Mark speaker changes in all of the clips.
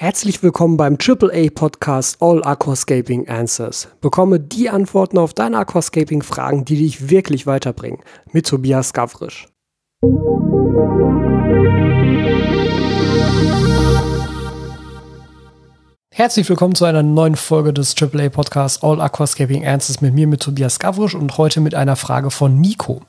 Speaker 1: Herzlich willkommen beim AAA Podcast All Aquascaping Answers. Bekomme die Antworten auf deine Aquascaping Fragen, die dich wirklich weiterbringen. Mit Tobias Gavrisch. Herzlich willkommen zu einer neuen Folge des AAA Podcasts All Aquascaping Answers mit mir, mit Tobias Gavrisch und heute mit einer Frage von Nico.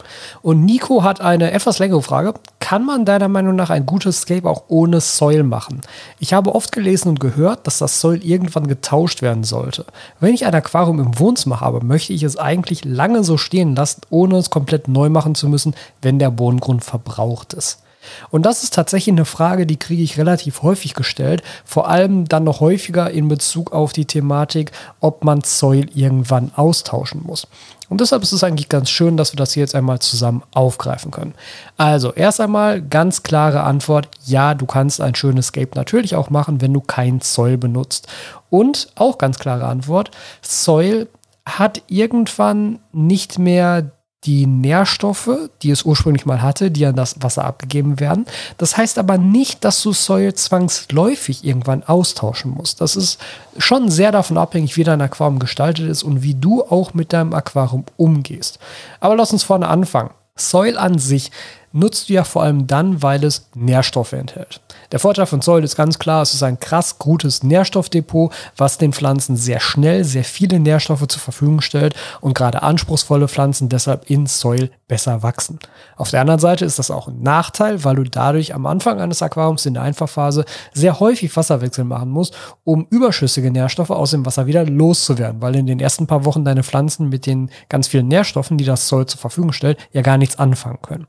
Speaker 1: Und Nico hat eine etwas längere Frage. Kann man deiner Meinung nach ein gutes Scape auch ohne Soil machen? Ich habe oft gelesen und gehört, dass das Soil irgendwann getauscht werden sollte. Wenn ich ein Aquarium im Wohnzimmer habe, möchte ich es eigentlich lange so stehen lassen, ohne es komplett neu machen zu müssen, wenn der Bodengrund verbraucht ist. Und das ist tatsächlich eine Frage, die kriege ich relativ häufig gestellt, vor allem dann noch häufiger in Bezug auf die Thematik, ob man Soil irgendwann austauschen muss. Und deshalb ist es eigentlich ganz schön, dass wir das hier jetzt einmal zusammen aufgreifen können. Also, erst einmal ganz klare Antwort: Ja, du kannst ein schönes Scape natürlich auch machen, wenn du kein Soil benutzt. Und auch ganz klare Antwort: Soil hat irgendwann nicht mehr die Nährstoffe, die es ursprünglich mal hatte, die an das Wasser abgegeben werden. Das heißt aber nicht, dass du Soil zwangsläufig irgendwann austauschen musst. Das ist schon sehr davon abhängig, wie dein Aquarium gestaltet ist und wie du auch mit deinem Aquarium umgehst. Aber lass uns vorne anfangen. Soil an sich nutzt du ja vor allem dann, weil es Nährstoffe enthält. Der Vorteil von Soil ist ganz klar, es ist ein krass gutes Nährstoffdepot, was den Pflanzen sehr schnell sehr viele Nährstoffe zur Verfügung stellt und gerade anspruchsvolle Pflanzen deshalb in Soil besser wachsen. Auf der anderen Seite ist das auch ein Nachteil, weil du dadurch am Anfang eines Aquariums in der Einfachphase sehr häufig Wasserwechsel machen musst, um überschüssige Nährstoffe aus dem Wasser wieder loszuwerden, weil in den ersten paar Wochen deine Pflanzen mit den ganz vielen Nährstoffen, die das Soil zur Verfügung stellt, ja gar nichts anfangen können.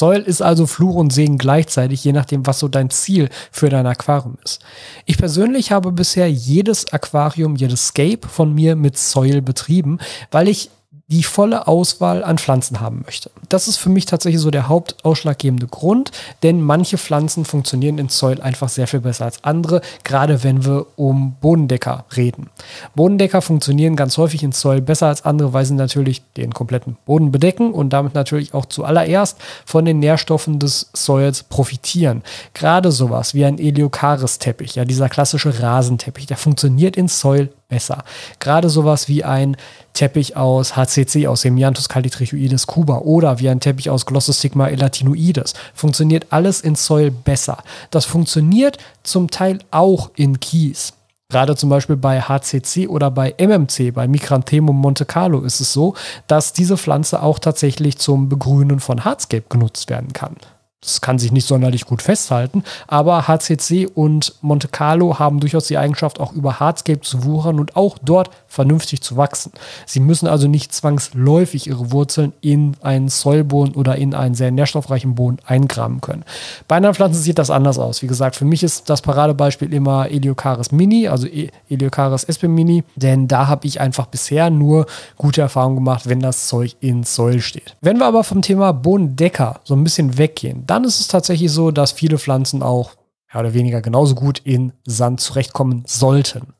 Speaker 1: Soil ist also Fluch und Segen gleichzeitig, je nachdem, was so dein Ziel für dein Aquarium ist. Ich persönlich habe bisher jedes Aquarium, jedes Scape von mir mit Soil betrieben, weil ich die volle Auswahl an Pflanzen haben möchte. Das ist für mich tatsächlich so der hauptausschlaggebende Grund, denn manche Pflanzen funktionieren in Soil einfach sehr viel besser als andere, gerade wenn wir um Bodendecker reden. Bodendecker funktionieren ganz häufig in Soil besser als andere, weil sie natürlich den kompletten Boden bedecken und damit natürlich auch zuallererst von den Nährstoffen des Soils profitieren. Gerade sowas wie ein Eliokaris-Teppich, ja dieser klassische Rasenteppich, der funktioniert in Soil besser. Gerade sowas wie ein Teppich aus HCC, aus Hemianthus calitrichoides cuba oder wie ein Teppich aus Glossostigma elatinoides. Funktioniert alles in Soil besser. Das funktioniert zum Teil auch in Kies. Gerade zum Beispiel bei HCC oder bei MMC, bei Micranthemum Monte Carlo ist es so, dass diese Pflanze auch tatsächlich zum Begrünen von Hardscape genutzt werden kann. Das kann sich nicht sonderlich gut festhalten, aber HCC und Monte Carlo haben durchaus die Eigenschaft, auch über Hardscape zu wuchern und auch dort vernünftig zu wachsen. Sie müssen also nicht zwangsläufig ihre Wurzeln in einen Soilboden oder in einen sehr nährstoffreichen Boden eingraben können. Bei anderen Pflanzen sieht das anders aus. Wie gesagt, für mich ist das Paradebeispiel immer Eliocaris Mini, also e- Eliocaris Espe Mini, denn da habe ich einfach bisher nur gute Erfahrungen gemacht, wenn das Zeug in Soil steht. Wenn wir aber vom Thema Bodendecker so ein bisschen weggehen, dann ist es tatsächlich so, dass viele Pflanzen auch mehr oder weniger genauso gut in Sand zurechtkommen sollten.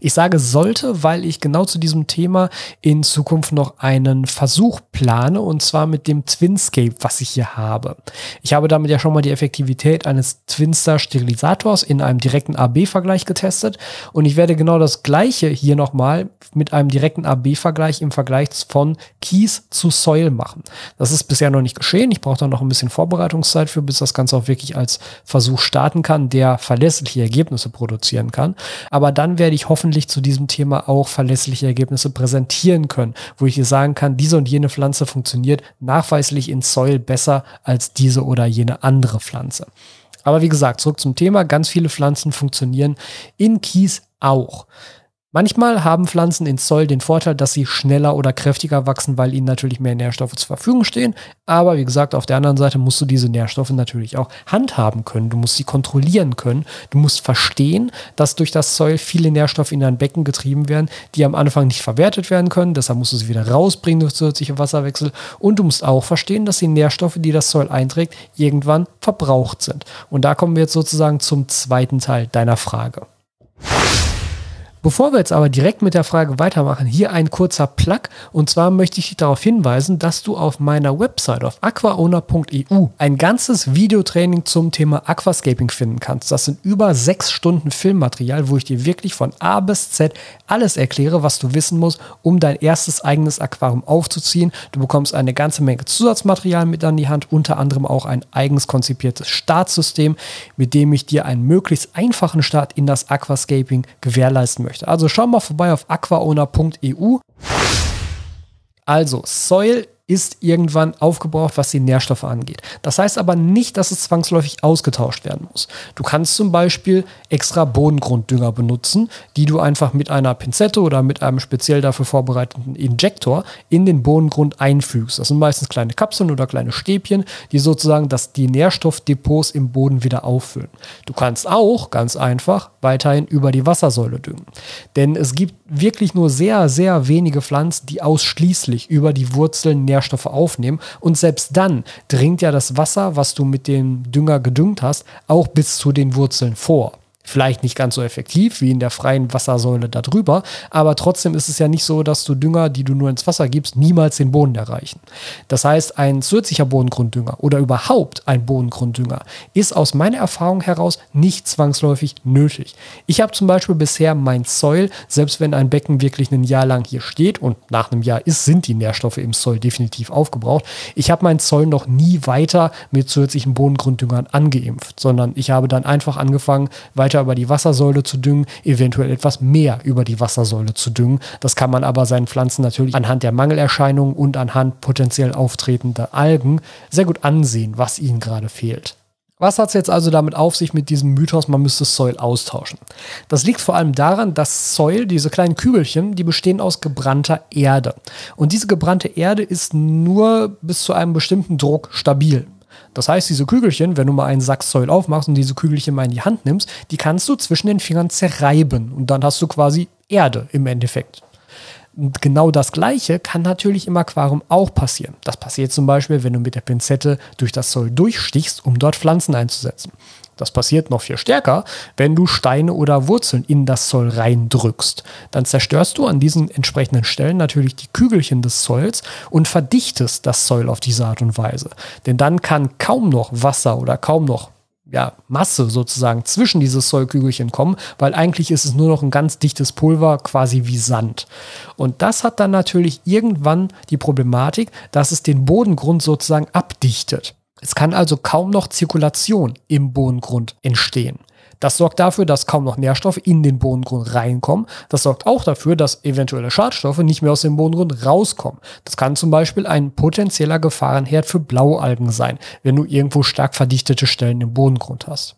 Speaker 1: Ich sage sollte, weil ich genau zu diesem Thema in Zukunft noch einen Versuch plane und zwar mit dem Twinscape, was ich hier habe. Ich habe damit ja schon mal die Effektivität eines Twinstar Sterilisators in einem direkten AB-Vergleich getestet und ich werde genau das gleiche hier nochmal mit einem direkten AB-Vergleich im Vergleich von Kies zu Soil machen. Das ist bisher noch nicht geschehen. Ich brauche da noch ein bisschen Vorbereitungszeit für, bis das Ganze auch wirklich als Versuch starten kann, der verlässliche Ergebnisse produzieren kann. Aber dann werde ich hoffentlich zu diesem Thema auch verlässliche Ergebnisse präsentieren können, wo ich dir sagen kann, diese und jene Pflanze funktioniert nachweislich in Soil besser als diese oder jene andere Pflanze. Aber wie gesagt, zurück zum Thema. Ganz viele Pflanzen funktionieren in Kies auch. Manchmal haben Pflanzen in Zoll den Vorteil, dass sie schneller oder kräftiger wachsen, weil ihnen natürlich mehr Nährstoffe zur Verfügung stehen. Aber wie gesagt, auf der anderen Seite musst du diese Nährstoffe natürlich auch handhaben können. Du musst sie kontrollieren können. Du musst verstehen, dass durch das Zoll viele Nährstoffe in dein Becken getrieben werden, die am Anfang nicht verwertet werden können. Deshalb musst du sie wieder rausbringen durch zusätzliche Wasserwechsel. Und du musst auch verstehen, dass die Nährstoffe, die das Zoll einträgt, irgendwann verbraucht sind. Und da kommen wir jetzt sozusagen zum zweiten Teil deiner Frage. Bevor wir jetzt aber direkt mit der Frage weitermachen, hier ein kurzer Plug. Und zwar möchte ich dich darauf hinweisen, dass du auf meiner Website auf aquaowner.eu ein ganzes Videotraining zum Thema Aquascaping finden kannst. Das sind über sechs Stunden Filmmaterial, wo ich dir wirklich von A bis Z alles erkläre, was du wissen musst, um dein erstes eigenes Aquarium aufzuziehen. Du bekommst eine ganze Menge Zusatzmaterial mit an die Hand, unter anderem auch ein eigens konzipiertes Startsystem, mit dem ich dir einen möglichst einfachen Start in das Aquascaping gewährleisten möchte möchte. Also schau mal vorbei auf aquaowner.eu. Also, Soil ist irgendwann aufgebraucht, was die Nährstoffe angeht. Das heißt aber nicht, dass es zwangsläufig ausgetauscht werden muss. Du kannst zum Beispiel extra Bodengrunddünger benutzen, die du einfach mit einer Pinzette oder mit einem speziell dafür vorbereiteten Injektor in den Bodengrund einfügst. Das sind meistens kleine Kapseln oder kleine Stäbchen, die sozusagen das, die Nährstoffdepots im Boden wieder auffüllen. Du kannst auch ganz einfach weiterhin über die Wassersäule düngen. Denn es gibt wirklich nur sehr, sehr wenige Pflanzen, die ausschließlich über die Wurzeln Nährstoffe aufnehmen. Und selbst dann dringt ja das Wasser, was du mit dem Dünger gedüngt hast, auch bis zu den Wurzeln vor. Vielleicht nicht ganz so effektiv wie in der freien Wassersäule darüber, aber trotzdem ist es ja nicht so, dass du Dünger, die du nur ins Wasser gibst, niemals den Boden erreichen. Das heißt, ein zusätzlicher Bodengrunddünger oder überhaupt ein Bodengrunddünger ist aus meiner Erfahrung heraus nicht zwangsläufig nötig. Ich habe zum Beispiel bisher mein Soil, selbst wenn ein Becken wirklich ein Jahr lang hier steht und nach einem Jahr ist, sind die Nährstoffe im Soil definitiv aufgebraucht. Ich habe mein Soil noch nie weiter mit zusätzlichen Bodengrunddüngern angeimpft, sondern ich habe dann einfach angefangen, weiter weiter über die Wassersäule zu düngen, eventuell etwas mehr über die Wassersäule zu düngen. Das kann man aber seinen Pflanzen natürlich anhand der Mangelerscheinungen und anhand potenziell auftretender Algen sehr gut ansehen, was ihnen gerade fehlt. Was hat es jetzt also damit auf sich mit diesem Mythos, man müsste Soil austauschen? Das liegt vor allem daran, dass Soil, diese kleinen Kügelchen, die bestehen aus gebrannter Erde. Und diese gebrannte Erde ist nur bis zu einem bestimmten Druck stabil. Das heißt, diese Kügelchen, wenn du mal einen Sack Soil aufmachst und diese Kügelchen mal in die Hand nimmst, die kannst du zwischen den Fingern zerreiben und dann hast du quasi Erde im Endeffekt. Und genau das Gleiche kann natürlich im Aquarium auch passieren. Das passiert zum Beispiel, wenn du mit der Pinzette durch das Soil durchstichst, um dort Pflanzen einzusetzen. Das passiert noch viel stärker, wenn du Steine oder Wurzeln in das Soll reindrückst. Dann zerstörst du an diesen entsprechenden Stellen natürlich die Kügelchen des Soils und verdichtest das Soil auf diese Art und Weise. Denn dann kann kaum noch Wasser oder kaum noch ja, Masse sozusagen zwischen diese Sollkügelchen kommen, weil eigentlich ist es nur noch ein ganz dichtes Pulver, quasi wie Sand. Und das hat dann natürlich irgendwann die Problematik, dass es den Bodengrund sozusagen abdichtet. Es kann also kaum noch Zirkulation im Bodengrund entstehen. Das sorgt dafür, dass kaum noch Nährstoffe in den Bodengrund reinkommen. Das sorgt auch dafür, dass eventuelle Schadstoffe nicht mehr aus dem Bodengrund rauskommen. Das kann zum Beispiel ein potenzieller Gefahrenherd für Blaualgen sein, wenn du irgendwo stark verdichtete Stellen im Bodengrund hast.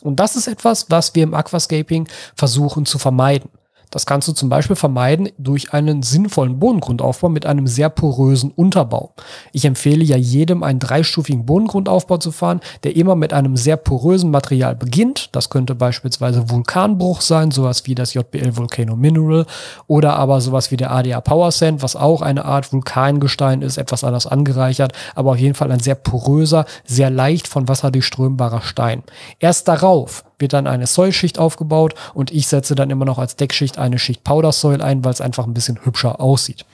Speaker 1: Und das ist etwas, was wir im Aquascaping versuchen zu vermeiden. Das kannst du zum Beispiel vermeiden durch einen sinnvollen Bodengrundaufbau mit einem sehr porösen Unterbau. Ich empfehle ja jedem einen dreistufigen Bodengrundaufbau zu fahren, der immer mit einem sehr porösen Material beginnt. Das könnte beispielsweise Vulkanbruch sein, sowas wie das JBL Volcano Mineral oder aber sowas wie der ADA Power Sand, was auch eine Art Vulkangestein ist, etwas anders angereichert, aber auf jeden Fall ein sehr poröser, sehr leicht von Wasser durchströmbarer Stein. Erst darauf wird dann eine Soilschicht aufgebaut und ich setze dann immer noch als Deckschicht eine Schicht Powder Soil ein, weil es einfach ein bisschen hübscher aussieht.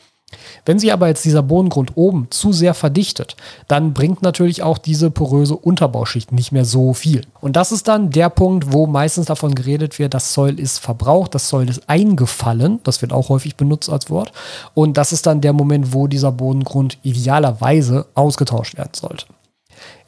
Speaker 1: Wenn sich aber jetzt dieser Bodengrund oben zu sehr verdichtet, dann bringt natürlich auch diese poröse Unterbauschicht nicht mehr so viel. Und das ist dann der Punkt, wo meistens davon geredet wird, das Soil ist verbraucht, das Soil ist eingefallen. Das wird auch häufig benutzt als Wort. Und das ist dann der Moment, wo dieser Bodengrund idealerweise ausgetauscht werden sollte.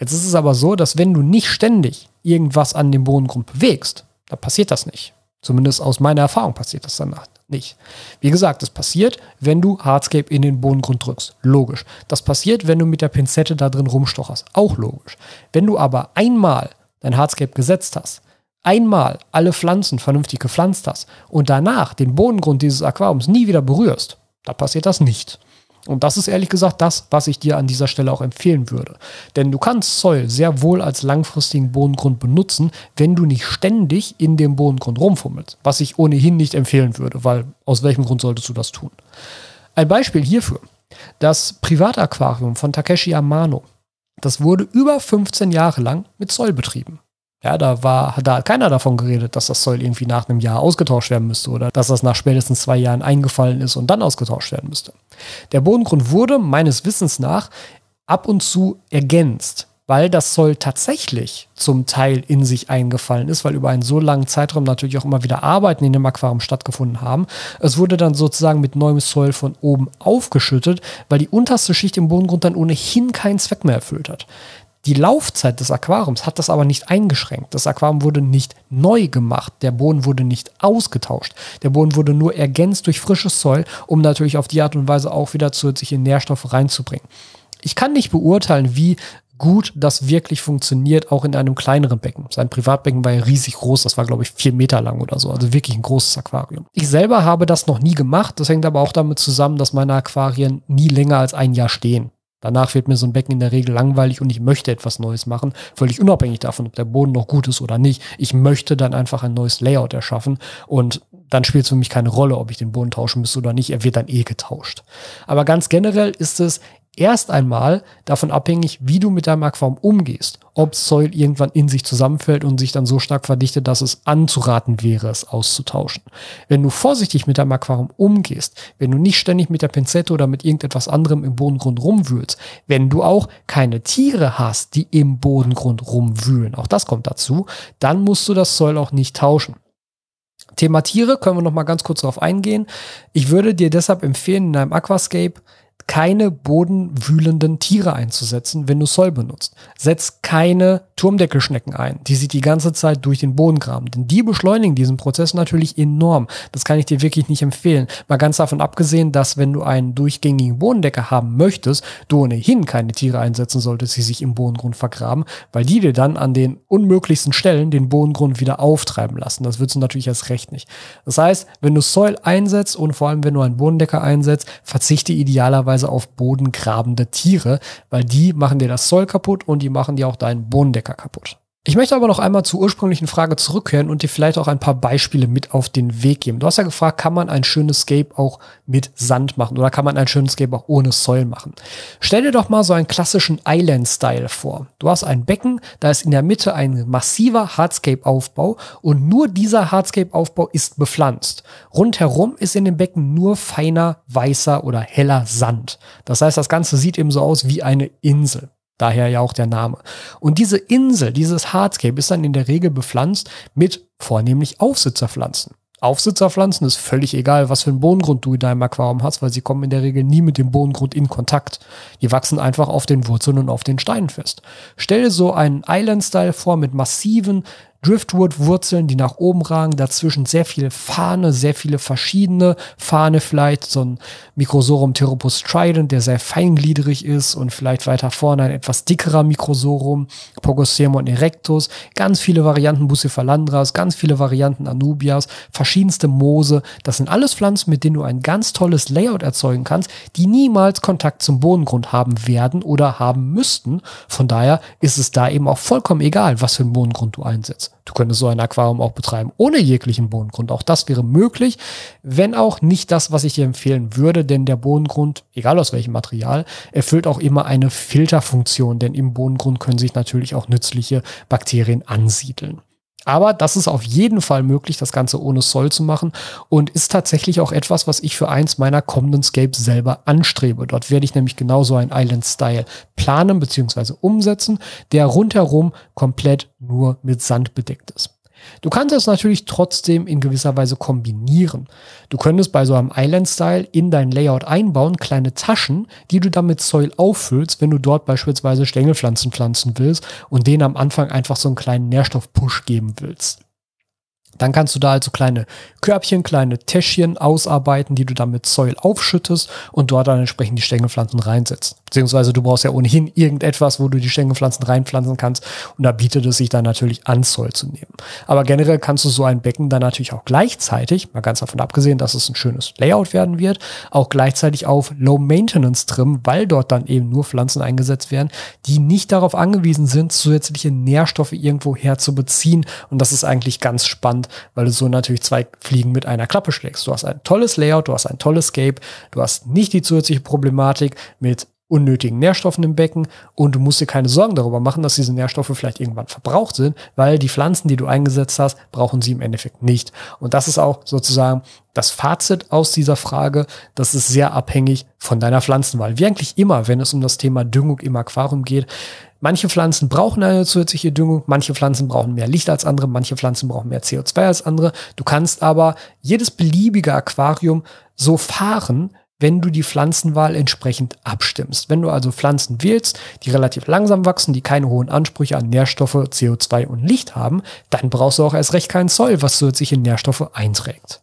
Speaker 1: Jetzt ist es aber so, dass wenn du nicht ständig irgendwas an dem Bodengrund bewegst, dann passiert das nicht. Zumindest aus meiner Erfahrung passiert das danach nicht. Wie gesagt, das passiert, wenn du Hardscape in den Bodengrund drückst. Logisch. Das passiert, wenn du mit der Pinzette da drin rumstocherst. Auch logisch. Wenn du aber einmal dein Hardscape gesetzt hast, einmal alle Pflanzen vernünftig gepflanzt hast und danach den Bodengrund dieses Aquariums nie wieder berührst, da passiert das nicht. Und das ist ehrlich gesagt das, was ich dir an dieser Stelle auch empfehlen würde. Denn du kannst Soil sehr wohl als langfristigen Bodengrund benutzen, wenn du nicht ständig in dem Bodengrund rumfummelst. Was ich ohnehin nicht empfehlen würde, weil aus welchem Grund solltest du das tun? Ein Beispiel hierfür. Das Privataquarium von Takeshi Amano. Das wurde über 15 Jahre lang mit Soil betrieben. Ja, da war, da hat keiner davon geredet, dass das Soil irgendwie nach einem Jahr ausgetauscht werden müsste oder dass das nach spätestens zwei Jahren eingefallen ist und dann ausgetauscht werden müsste. Der Bodengrund wurde meines Wissens nach ab und zu ergänzt, weil das Soll tatsächlich zum Teil in sich eingefallen ist, weil über einen so langen Zeitraum natürlich auch immer wieder Arbeiten in dem Aquarium stattgefunden haben. Es wurde dann sozusagen mit neuem Soil von oben aufgeschüttet, weil die unterste Schicht im Bodengrund dann ohnehin keinen Zweck mehr erfüllt hat. Die Laufzeit des Aquariums hat das aber nicht eingeschränkt. Das Aquarium wurde nicht neu gemacht. Der Boden wurde nicht ausgetauscht. Der Boden wurde nur ergänzt durch frisches Soil, um natürlich auf die Art und Weise auch wieder zusätzliche Nährstoffe reinzubringen. Ich kann nicht beurteilen, wie gut das wirklich funktioniert, auch in einem kleineren Becken. Sein Privatbecken war ja riesig groß, das war, glaube ich, vier Meter lang oder so, also wirklich ein großes Aquarium. Ich selber habe das noch nie gemacht, das hängt aber auch damit zusammen, dass meine Aquarien nie länger als ein Jahr stehen. Danach wird mir so ein Becken in der Regel langweilig und ich möchte etwas Neues machen, völlig unabhängig davon, ob der Boden noch gut ist oder nicht. Ich möchte dann einfach ein neues Layout erschaffen und dann spielt es für mich keine Rolle, ob ich den Boden tauschen müsste oder nicht. Er wird dann eh getauscht. Aber ganz generell ist es erst einmal davon abhängig, wie du mit deinem Aquarium umgehst. Ob Soil irgendwann in sich zusammenfällt und sich dann so stark verdichtet, dass es anzuraten wäre, es auszutauschen. Wenn du vorsichtig mit deinem Aquarium umgehst, wenn du nicht ständig mit der Pinzette oder mit irgendetwas anderem im Bodengrund rumwühlst, wenn du auch keine Tiere hast, die im Bodengrund rumwühlen, auch das kommt dazu, dann musst du das Soil auch nicht tauschen. Thema Tiere können wir noch mal ganz kurz darauf eingehen. Ich würde dir deshalb empfehlen, in einem Aquascape keine bodenwühlenden Tiere einzusetzen, wenn du Soll benutzt. Setz keine Turmdeckelschnecken ein, die sich die ganze Zeit durch den Boden graben. Denn die beschleunigen diesen Prozess natürlich enorm. Das kann ich dir wirklich nicht empfehlen. Mal ganz davon abgesehen, dass wenn du einen durchgängigen Bodendecker haben möchtest, du ohnehin keine Tiere einsetzen solltest, die sich im Bodengrund vergraben, weil die dir dann an den unmöglichsten Stellen den Bodengrund wieder auftreiben lassen. Das würdest du natürlich erst recht nicht. Das heißt, wenn du Soil einsetzt und vor allem wenn du einen Bodendecker einsetzt, verzichte idealerweise beispielsweise auf bodengrabende Tiere, weil die machen dir das Soll kaputt und die machen dir auch deinen Bodendecker kaputt. Ich möchte aber noch einmal zur ursprünglichen Frage zurückkehren und dir vielleicht auch ein paar Beispiele mit auf den Weg geben. Du hast ja gefragt, kann man ein schönes Scape auch mit Sand machen oder kann man ein schönes Scape auch ohne Soil machen? Stell dir doch mal so einen klassischen Island-Style vor. Du hast ein Becken, da ist in der Mitte ein massiver Hardscape-Aufbau und nur dieser Hardscape-Aufbau ist bepflanzt. Rundherum ist in dem Becken nur feiner, weißer oder heller Sand. Das heißt, das Ganze sieht eben so aus wie eine Insel. Daher ja auch der Name. Und diese Insel, dieses Hardscape ist dann in der Regel bepflanzt mit vornehmlich Aufsitzerpflanzen. Aufsitzerpflanzen ist völlig egal, was für einen Bodengrund du in deinem Aquarium hast, weil sie kommen in der Regel nie mit dem Bodengrund in Kontakt. Die wachsen einfach auf den Wurzeln und auf den Steinen fest. Stell so einen Island-Style vor mit massiven Driftwood-Wurzeln, die nach oben ragen, dazwischen sehr viele Fahne, sehr viele verschiedene Fahne, vielleicht so ein Microsorum Theropus trident, der sehr feingliedrig ist und vielleicht weiter vorne ein etwas dickerer Microsorum, Pogosemon erectus, ganz viele Varianten Bucephalandras, ganz viele Varianten Anubias, verschiedenste Moose. Das sind alles Pflanzen, mit denen du ein ganz tolles Layout erzeugen kannst, die niemals Kontakt zum Bodengrund haben werden oder haben müssten. Von daher ist es da eben auch vollkommen egal, was für einen Bodengrund du einsetzt. Du könntest so ein Aquarium auch betreiben ohne jeglichen Bodengrund. Auch das wäre möglich, wenn auch nicht das, was ich dir empfehlen würde, denn der Bodengrund, egal aus welchem Material, erfüllt auch immer eine Filterfunktion, denn im Bodengrund können sich natürlich auch nützliche Bakterien ansiedeln. Aber das ist auf jeden Fall möglich, das Ganze ohne Soll zu machen und ist tatsächlich auch etwas, was ich für eins meiner kommenden Scapes selber anstrebe. Dort werde ich nämlich genauso ein Island-Style planen bzw. umsetzen, der rundherum komplett nur mit Sand bedeckt ist. Du kannst es natürlich trotzdem in gewisser Weise kombinieren. Du könntest bei so einem Island-Style in dein Layout einbauen, kleine Taschen, die du dann mit Soil auffüllst, wenn du dort beispielsweise Stängelpflanzen pflanzen willst und denen am Anfang einfach so einen kleinen Nährstoff-Push geben willst. Dann kannst du da also kleine Körbchen, kleine Täschchen ausarbeiten, die du dann mit Soil aufschüttest und dort dann entsprechend die Stängelpflanzen reinsetzt. Beziehungsweise du brauchst ja ohnehin irgendetwas, wo du die Stängelpflanzen reinpflanzen kannst und da bietet es sich dann natürlich an, Soil zu nehmen. Aber generell kannst du so ein Becken dann natürlich auch gleichzeitig, mal ganz davon abgesehen, dass es ein schönes Layout werden wird, auch gleichzeitig auf Low Maintenance trimmen, weil dort dann eben nur Pflanzen eingesetzt werden, die nicht darauf angewiesen sind, zusätzliche Nährstoffe irgendwo herzubeziehen und das ist eigentlich ganz spannend weil du so natürlich zwei Fliegen mit einer Klappe schlägst. Du hast ein tolles Layout, du hast ein tolles Scape, du hast nicht die zusätzliche Problematik mit unnötigen Nährstoffen im Becken und du musst dir keine Sorgen darüber machen, dass diese Nährstoffe vielleicht irgendwann verbraucht sind, weil die Pflanzen, die du eingesetzt hast, brauchen sie im Endeffekt nicht. Und das ist auch sozusagen das Fazit aus dieser Frage. Das ist sehr abhängig von deiner Pflanzenwahl. Wie eigentlich immer, wenn es um das Thema Düngung im Aquarium geht. Manche Pflanzen brauchen eine zusätzliche Düngung, manche Pflanzen brauchen mehr Licht als andere, manche Pflanzen brauchen mehr CO2 als andere. Du kannst aber jedes beliebige Aquarium so fahren, wenn du die Pflanzenwahl entsprechend abstimmst. Wenn du also Pflanzen wählst, die relativ langsam wachsen, die keine hohen Ansprüche an Nährstoffe, CO2 und Licht haben, dann brauchst du auch erst recht keinen Zoll, was zusätzliche Nährstoffe einträgt.